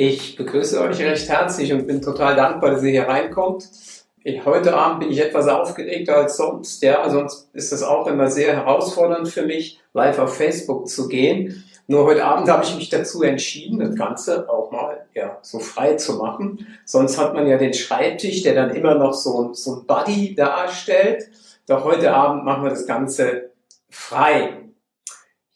Ich begrüße euch recht herzlich und bin total dankbar, dass ihr hier reinkommt. Heute Abend bin ich etwas aufgeregter als sonst. Ja, sonst ist es auch immer sehr herausfordernd für mich, live auf Facebook zu gehen. Nur heute Abend habe ich mich dazu entschieden, das Ganze auch mal ja, so frei zu machen. Sonst hat man ja den Schreibtisch, der dann immer noch so, so ein Buddy darstellt. Doch heute Abend machen wir das Ganze frei.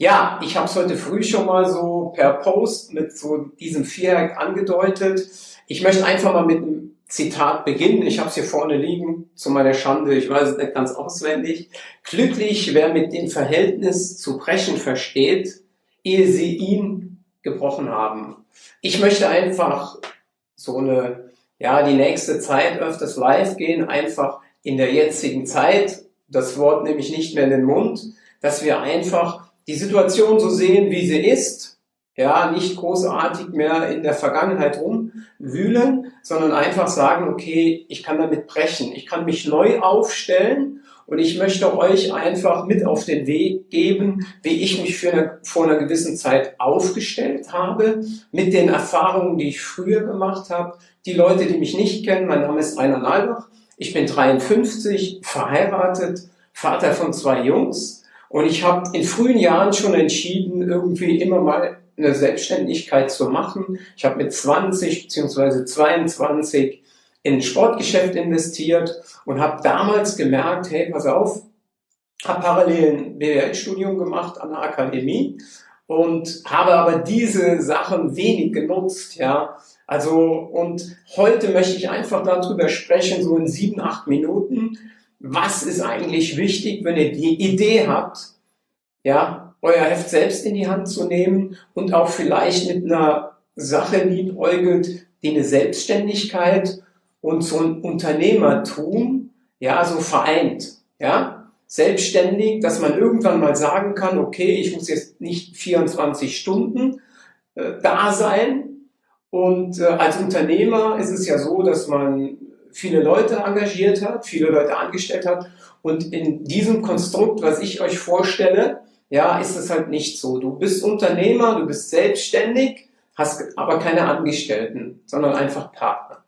Ja, ich habe es heute früh schon mal so per Post mit so diesem Viereck angedeutet. Ich möchte einfach mal mit einem Zitat beginnen. Ich habe es hier vorne liegen, zu meiner Schande, ich weiß es nicht ganz auswendig. Glücklich, wer mit dem Verhältnis zu brechen versteht, ehe sie ihn gebrochen haben. Ich möchte einfach so eine, ja, die nächste Zeit öfters live gehen, einfach in der jetzigen Zeit, das Wort nehme ich nicht mehr in den Mund, dass wir einfach die Situation so sehen, wie sie ist, ja, nicht großartig mehr in der Vergangenheit rumwühlen, sondern einfach sagen, okay, ich kann damit brechen, ich kann mich neu aufstellen und ich möchte euch einfach mit auf den Weg geben, wie ich mich für eine, vor einer gewissen Zeit aufgestellt habe, mit den Erfahrungen, die ich früher gemacht habe. Die Leute, die mich nicht kennen, mein Name ist Rainer Nalbach, ich bin 53, verheiratet, Vater von zwei Jungs, und ich habe in frühen Jahren schon entschieden, irgendwie immer mal eine Selbstständigkeit zu machen. Ich habe mit 20 bzw. 22 in ein Sportgeschäft investiert und habe damals gemerkt, hey, pass auf, habe parallel ein BWL-Studium gemacht an der Akademie und habe aber diese Sachen wenig genutzt, ja. Also, und heute möchte ich einfach darüber sprechen, so in sieben, acht Minuten, was ist eigentlich wichtig, wenn ihr die Idee habt, ja, euer Heft selbst in die Hand zu nehmen und auch vielleicht mit einer Sache liebäugelt, die eine Selbstständigkeit und so ein Unternehmertum, ja, so vereint, ja. Selbstständig, dass man irgendwann mal sagen kann, okay, ich muss jetzt nicht 24 Stunden äh, da sein. Und äh, als Unternehmer ist es ja so, dass man viele Leute engagiert hat, viele Leute angestellt hat. Und in diesem Konstrukt, was ich euch vorstelle, ja, ist es halt nicht so. Du bist Unternehmer, du bist selbstständig, hast aber keine Angestellten, sondern einfach Partner.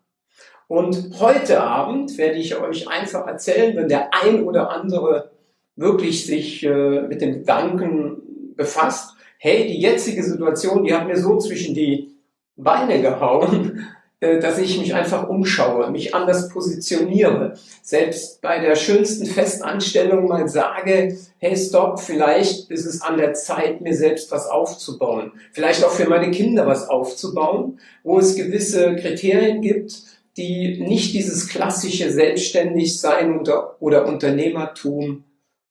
Und heute Abend werde ich euch einfach erzählen, wenn der ein oder andere wirklich sich äh, mit dem Gedanken befasst, hey, die jetzige Situation, die hat mir so zwischen die Beine gehauen, dass ich mich einfach umschaue, mich anders positioniere. Selbst bei der schönsten Festanstellung mal sage, hey, stopp, vielleicht ist es an der Zeit, mir selbst was aufzubauen. Vielleicht auch für meine Kinder was aufzubauen, wo es gewisse Kriterien gibt, die nicht dieses klassische Selbstständigsein oder, oder Unternehmertum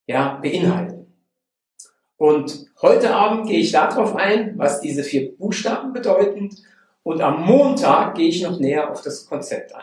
ja, beinhalten. Und heute Abend gehe ich darauf ein, was diese vier Buchstaben bedeuten und am Montag gehe ich noch näher auf das Konzept ein.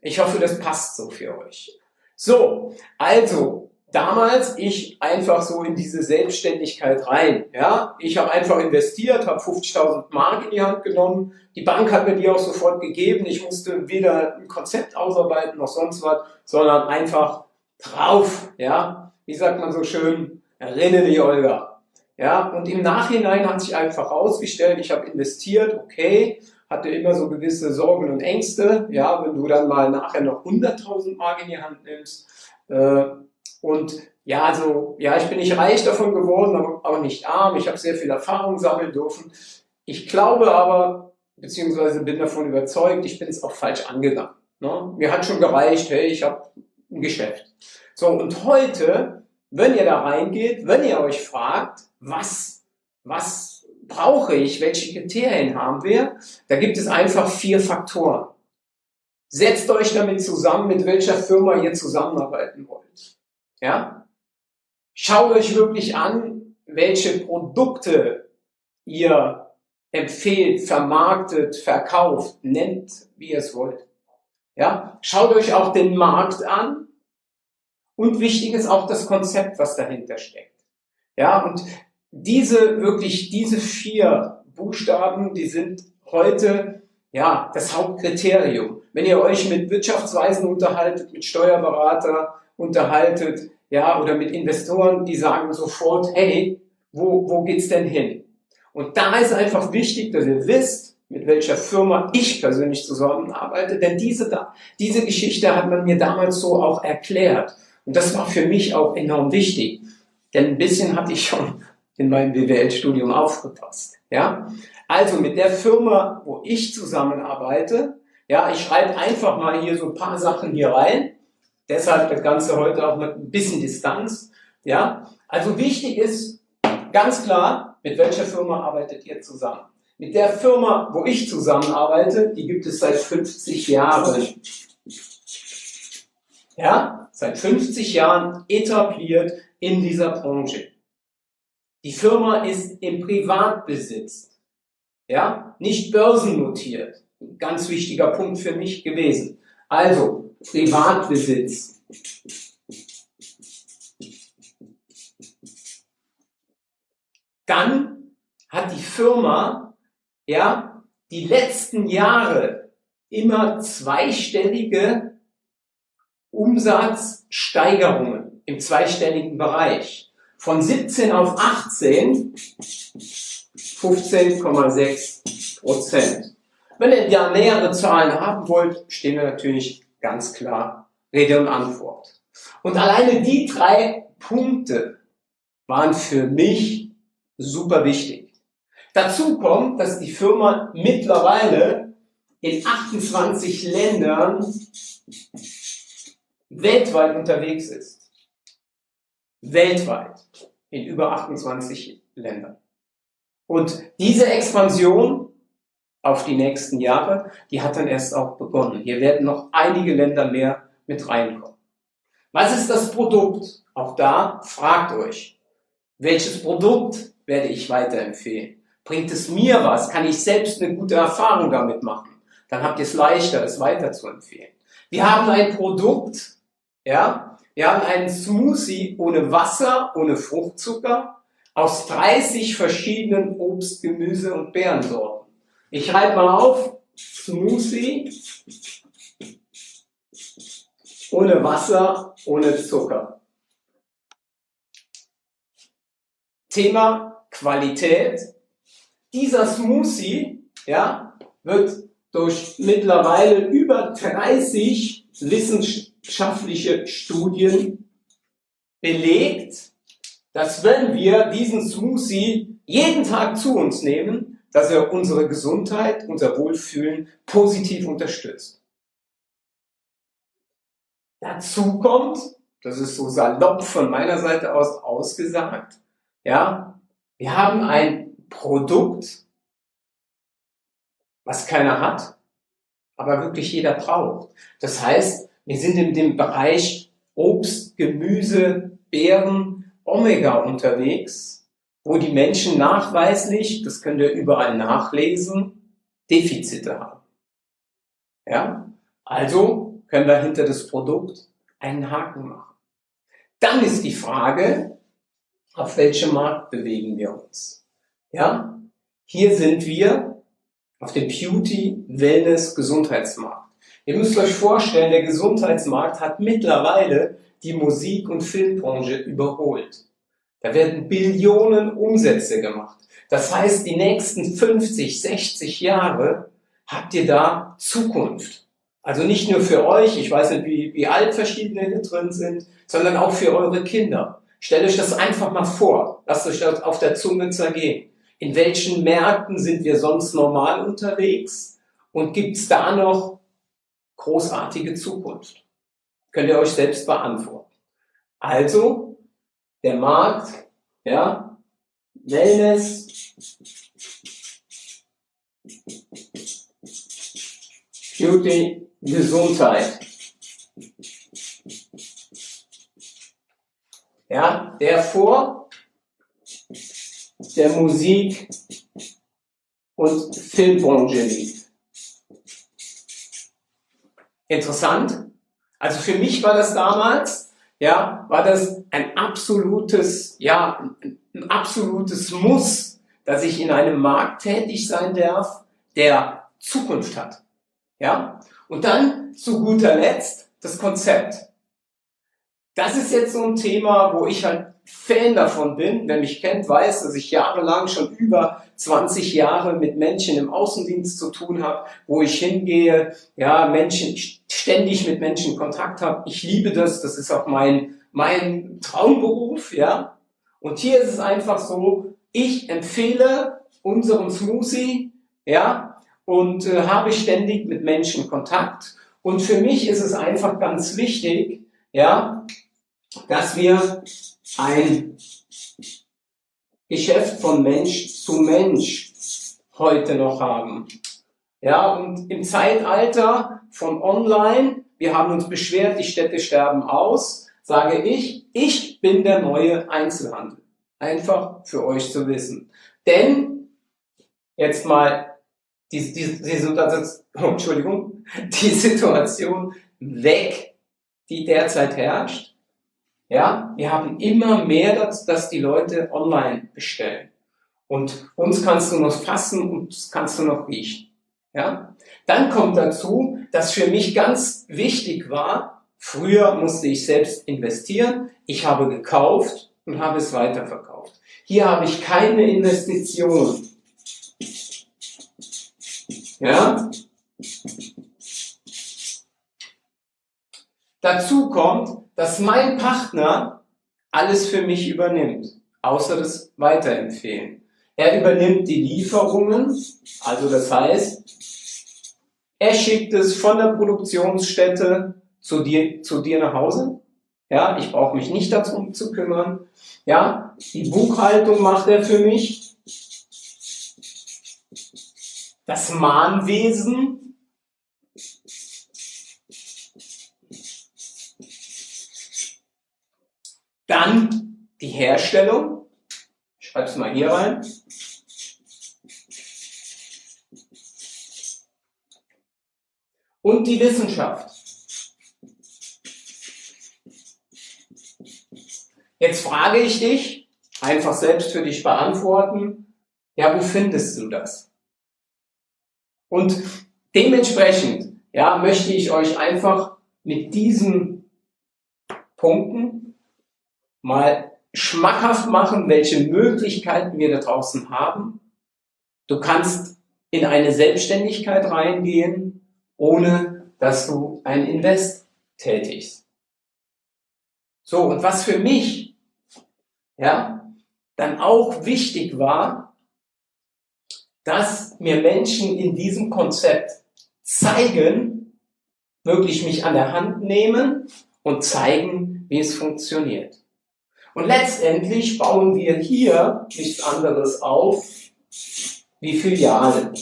Ich hoffe, das passt so für euch. So, also damals ich einfach so in diese Selbstständigkeit rein. Ja, ich habe einfach investiert, habe 50.000 Mark in die Hand genommen. Die Bank hat mir die auch sofort gegeben. Ich musste weder ein Konzept ausarbeiten noch sonst was, sondern einfach drauf. Ja, wie sagt man so schön? Erinnere die Olga. Ja, und im Nachhinein hat sich einfach herausgestellt, ich habe investiert, okay, hatte immer so gewisse Sorgen und Ängste, ja, wenn du dann mal nachher noch 100.000 Mark in die Hand nimmst. Äh, und ja, also, ja, ich bin nicht reich davon geworden, aber nicht arm. Ich habe sehr viel Erfahrung sammeln dürfen. Ich glaube aber, beziehungsweise bin davon überzeugt, ich bin es auch falsch angegangen. Ne? Mir hat schon gereicht, hey, ich habe ein Geschäft. So, und heute, wenn ihr da reingeht, wenn ihr euch fragt, was, was brauche ich, welche Kriterien haben wir? Da gibt es einfach vier Faktoren. Setzt euch damit zusammen, mit welcher Firma ihr zusammenarbeiten wollt. Ja? Schaut euch wirklich an, welche Produkte ihr empfehlt, vermarktet, verkauft, nennt, wie ihr es wollt. Ja? Schaut euch auch den Markt an und wichtig ist auch das Konzept, was dahinter steckt. Ja, und diese wirklich, diese vier Buchstaben, die sind heute ja das Hauptkriterium. Wenn ihr euch mit Wirtschaftsweisen unterhaltet, mit Steuerberater unterhaltet, ja, oder mit Investoren, die sagen sofort, hey, wo, wo geht's denn hin? Und da ist einfach wichtig, dass ihr wisst, mit welcher Firma ich persönlich zusammenarbeite, denn diese, diese Geschichte hat man mir damals so auch erklärt. Und das war für mich auch enorm wichtig, denn ein bisschen hatte ich schon in meinem BWL-Studium aufgepasst. Ja? Also mit der Firma, wo ich zusammenarbeite, ja, ich schreibe einfach mal hier so ein paar Sachen hier rein. Deshalb das Ganze heute auch mit ein bisschen Distanz. Ja, also wichtig ist ganz klar, mit welcher Firma arbeitet ihr zusammen? Mit der Firma, wo ich zusammenarbeite, die gibt es seit 50 Jahren. Ja, seit 50 Jahren etabliert in dieser Branche. Die Firma ist im Privatbesitz. Ja, nicht börsennotiert. Ganz wichtiger Punkt für mich gewesen. Also, Privatbesitz. Dann hat die Firma, ja, die letzten Jahre immer zweistellige Umsatzsteigerungen im zweistelligen Bereich. Von 17 auf 18 15,6 Prozent. Wenn ihr ja nähere Zahlen haben wollt, stehen wir natürlich ganz klar Rede und Antwort. Und alleine die drei Punkte waren für mich super wichtig. Dazu kommt, dass die Firma mittlerweile in 28 Ländern weltweit unterwegs ist. Weltweit. In über 28 Ländern. Und diese Expansion auf die nächsten Jahre, die hat dann erst auch begonnen. Hier werden noch einige Länder mehr mit reinkommen. Was ist das Produkt? Auch da fragt euch, welches Produkt werde ich weiterempfehlen? Bringt es mir was? Kann ich selbst eine gute Erfahrung damit machen? Dann habt ihr es leichter, es weiter zu empfehlen. Wir haben ein Produkt, ja, wir haben einen Smoothie ohne Wasser, ohne Fruchtzucker, aus 30 verschiedenen Obst, Gemüse und Beerensorten. Ich schreibe mal auf, Smoothie ohne Wasser, ohne Zucker. Thema Qualität. Dieser Smoothie ja, wird durch mittlerweile über 30 wissenschaftliche Studien belegt, dass wenn wir diesen Smoothie jeden Tag zu uns nehmen, dass er unsere Gesundheit, unser Wohlfühlen positiv unterstützt. Dazu kommt, das ist so salopp von meiner Seite aus ausgesagt, ja, wir haben ein Produkt, was keiner hat, aber wirklich jeder braucht. Das heißt, wir sind in dem Bereich Obst, Gemüse, Beeren, Omega unterwegs, wo die Menschen nachweislich, das könnt ihr überall nachlesen, Defizite haben. Ja? Also können wir hinter das Produkt einen Haken machen. Dann ist die Frage, auf welchem Markt bewegen wir uns? Ja? Hier sind wir auf dem Beauty, Wellness, Gesundheitsmarkt. Ihr müsst euch vorstellen, der Gesundheitsmarkt hat mittlerweile die Musik- und Filmbranche überholt. Da werden Billionen Umsätze gemacht. Das heißt, die nächsten 50, 60 Jahre habt ihr da Zukunft. Also nicht nur für euch, ich weiß nicht, wie, wie alt verschiedene hier drin sind, sondern auch für eure Kinder. Stellt euch das einfach mal vor. Lasst euch das auf der Zunge zergehen. In welchen Märkten sind wir sonst normal unterwegs? Und gibt's da noch großartige Zukunft? Könnt ihr euch selbst beantworten. Also, der Markt, ja, Wellness, Beauty, Gesundheit. Ja, der vor der Musik und Filmbranche liegt. Interessant. Also für mich war das damals, ja, war das ein absolutes, ja, ein absolutes Muss, dass ich in einem Markt tätig sein darf, der Zukunft hat. Ja? Und dann zu guter Letzt das Konzept. Das ist jetzt so ein Thema, wo ich halt Fan davon bin. Wer mich kennt, weiß, dass ich jahrelang schon über 20 Jahre mit Menschen im Außendienst zu tun habe, wo ich hingehe, ja, Menschen, ständig mit Menschen Kontakt habe. Ich liebe das, das ist auch mein, mein Traumberuf, ja. Und hier ist es einfach so, ich empfehle unseren Smoothie, ja, und äh, habe ständig mit Menschen Kontakt. Und für mich ist es einfach ganz wichtig, ja, dass wir ein Geschäft von Mensch zu Mensch heute noch haben. Ja, und im Zeitalter von online, wir haben uns beschwert, die Städte sterben aus, sage ich, ich bin der neue Einzelhandel. Einfach für euch zu wissen. Denn, jetzt mal, die, die, die, Entschuldigung, die Situation weg, die derzeit herrscht. Ja, wir haben immer mehr, dass, dass die Leute online bestellen. Und uns kannst du noch fassen und kannst du noch riechen. Ja? Dann kommt dazu, dass für mich ganz wichtig war, früher musste ich selbst investieren, ich habe gekauft und habe es weiterverkauft. Hier habe ich keine Investition. Ja? Dazu kommt, dass mein Partner alles für mich übernimmt, außer das Weiterempfehlen. Er übernimmt die Lieferungen, also das heißt, er schickt es von der Produktionsstätte zu dir, zu dir nach Hause. Ja, ich brauche mich nicht darum zu kümmern. Ja, die Buchhaltung macht er für mich. Das Mahnwesen. Herstellung. Ich schreibe es mal hier rein. und die Wissenschaft. Jetzt frage ich dich, einfach selbst für dich beantworten, ja, wo findest du das? Und dementsprechend, ja, möchte ich euch einfach mit diesen Punkten mal schmackhaft machen, welche Möglichkeiten wir da draußen haben. Du kannst in eine Selbstständigkeit reingehen, ohne dass du ein Invest tätigst. So, und was für mich, ja, dann auch wichtig war, dass mir Menschen in diesem Konzept zeigen, wirklich mich an der Hand nehmen und zeigen, wie es funktioniert. Und letztendlich bauen wir hier nichts anderes auf wie Filialen.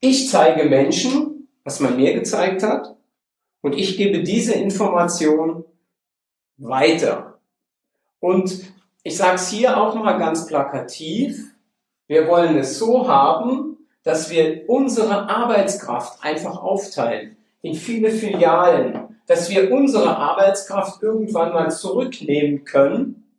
Ich zeige Menschen, was man mir gezeigt hat, und ich gebe diese Information weiter. Und ich sage es hier auch mal ganz plakativ, wir wollen es so haben, dass wir unsere Arbeitskraft einfach aufteilen in viele Filialen, dass wir unsere Arbeitskraft irgendwann mal zurücknehmen können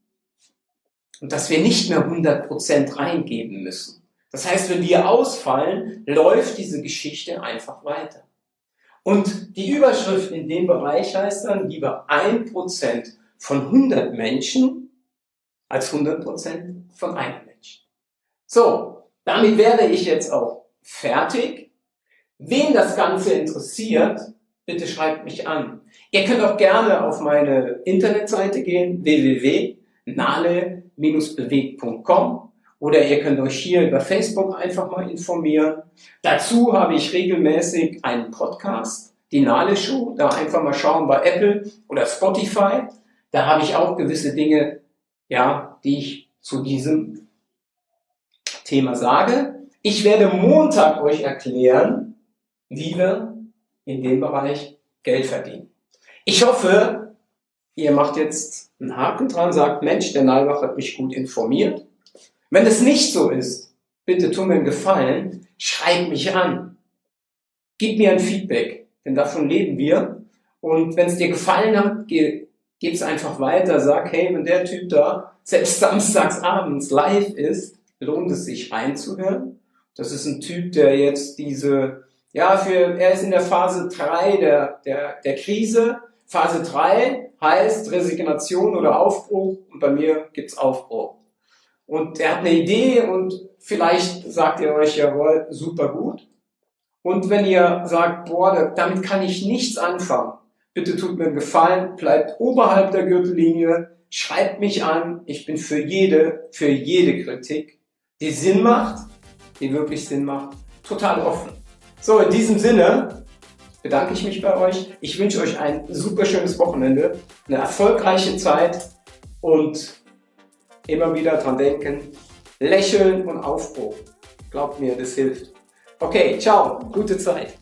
und dass wir nicht mehr 100% reingeben müssen. Das heißt, wenn wir ausfallen, läuft diese Geschichte einfach weiter. Und die Überschrift in dem Bereich heißt dann lieber ein Prozent von 100 Menschen als 100 Prozent von einem Menschen. So, damit wäre ich jetzt auch fertig. Wen das Ganze interessiert, bitte schreibt mich an. Ihr könnt auch gerne auf meine Internetseite gehen, www.nale-bewegt.com oder ihr könnt euch hier über Facebook einfach mal informieren. Dazu habe ich regelmäßig einen Podcast, die Nale Show. Da einfach mal schauen bei Apple oder Spotify. Da habe ich auch gewisse Dinge, ja, die ich zu diesem Thema sage. Ich werde Montag euch erklären, wie wir in dem Bereich Geld verdienen. Ich hoffe, ihr macht jetzt einen Haken dran, sagt, Mensch, der Nalbach hat mich gut informiert. Wenn es nicht so ist, bitte tu mir einen Gefallen, schreib mich an. Gib mir ein Feedback, denn davon leben wir. Und wenn es dir gefallen hat, geh, es einfach weiter. Sag, hey, wenn der Typ da selbst samstags abends live ist, lohnt es sich reinzuhören. Das ist ein Typ, der jetzt diese, ja, für, er ist in der Phase drei der, der, der Krise, Phase 3 heißt Resignation oder Aufbruch und bei mir gibt's Aufbruch. Und er hat eine Idee und vielleicht sagt ihr euch, jawohl, super gut. Und wenn ihr sagt, boah, damit kann ich nichts anfangen, bitte tut mir einen Gefallen, bleibt oberhalb der Gürtellinie, schreibt mich an, ich bin für jede, für jede Kritik, die Sinn macht, die wirklich Sinn macht, total offen. So, in diesem Sinne bedanke ich mich bei euch. Ich wünsche euch ein super schönes Wochenende, eine erfolgreiche Zeit und immer wieder dran denken, lächeln und Aufbruch. Glaubt mir, das hilft. Okay, ciao, gute Zeit.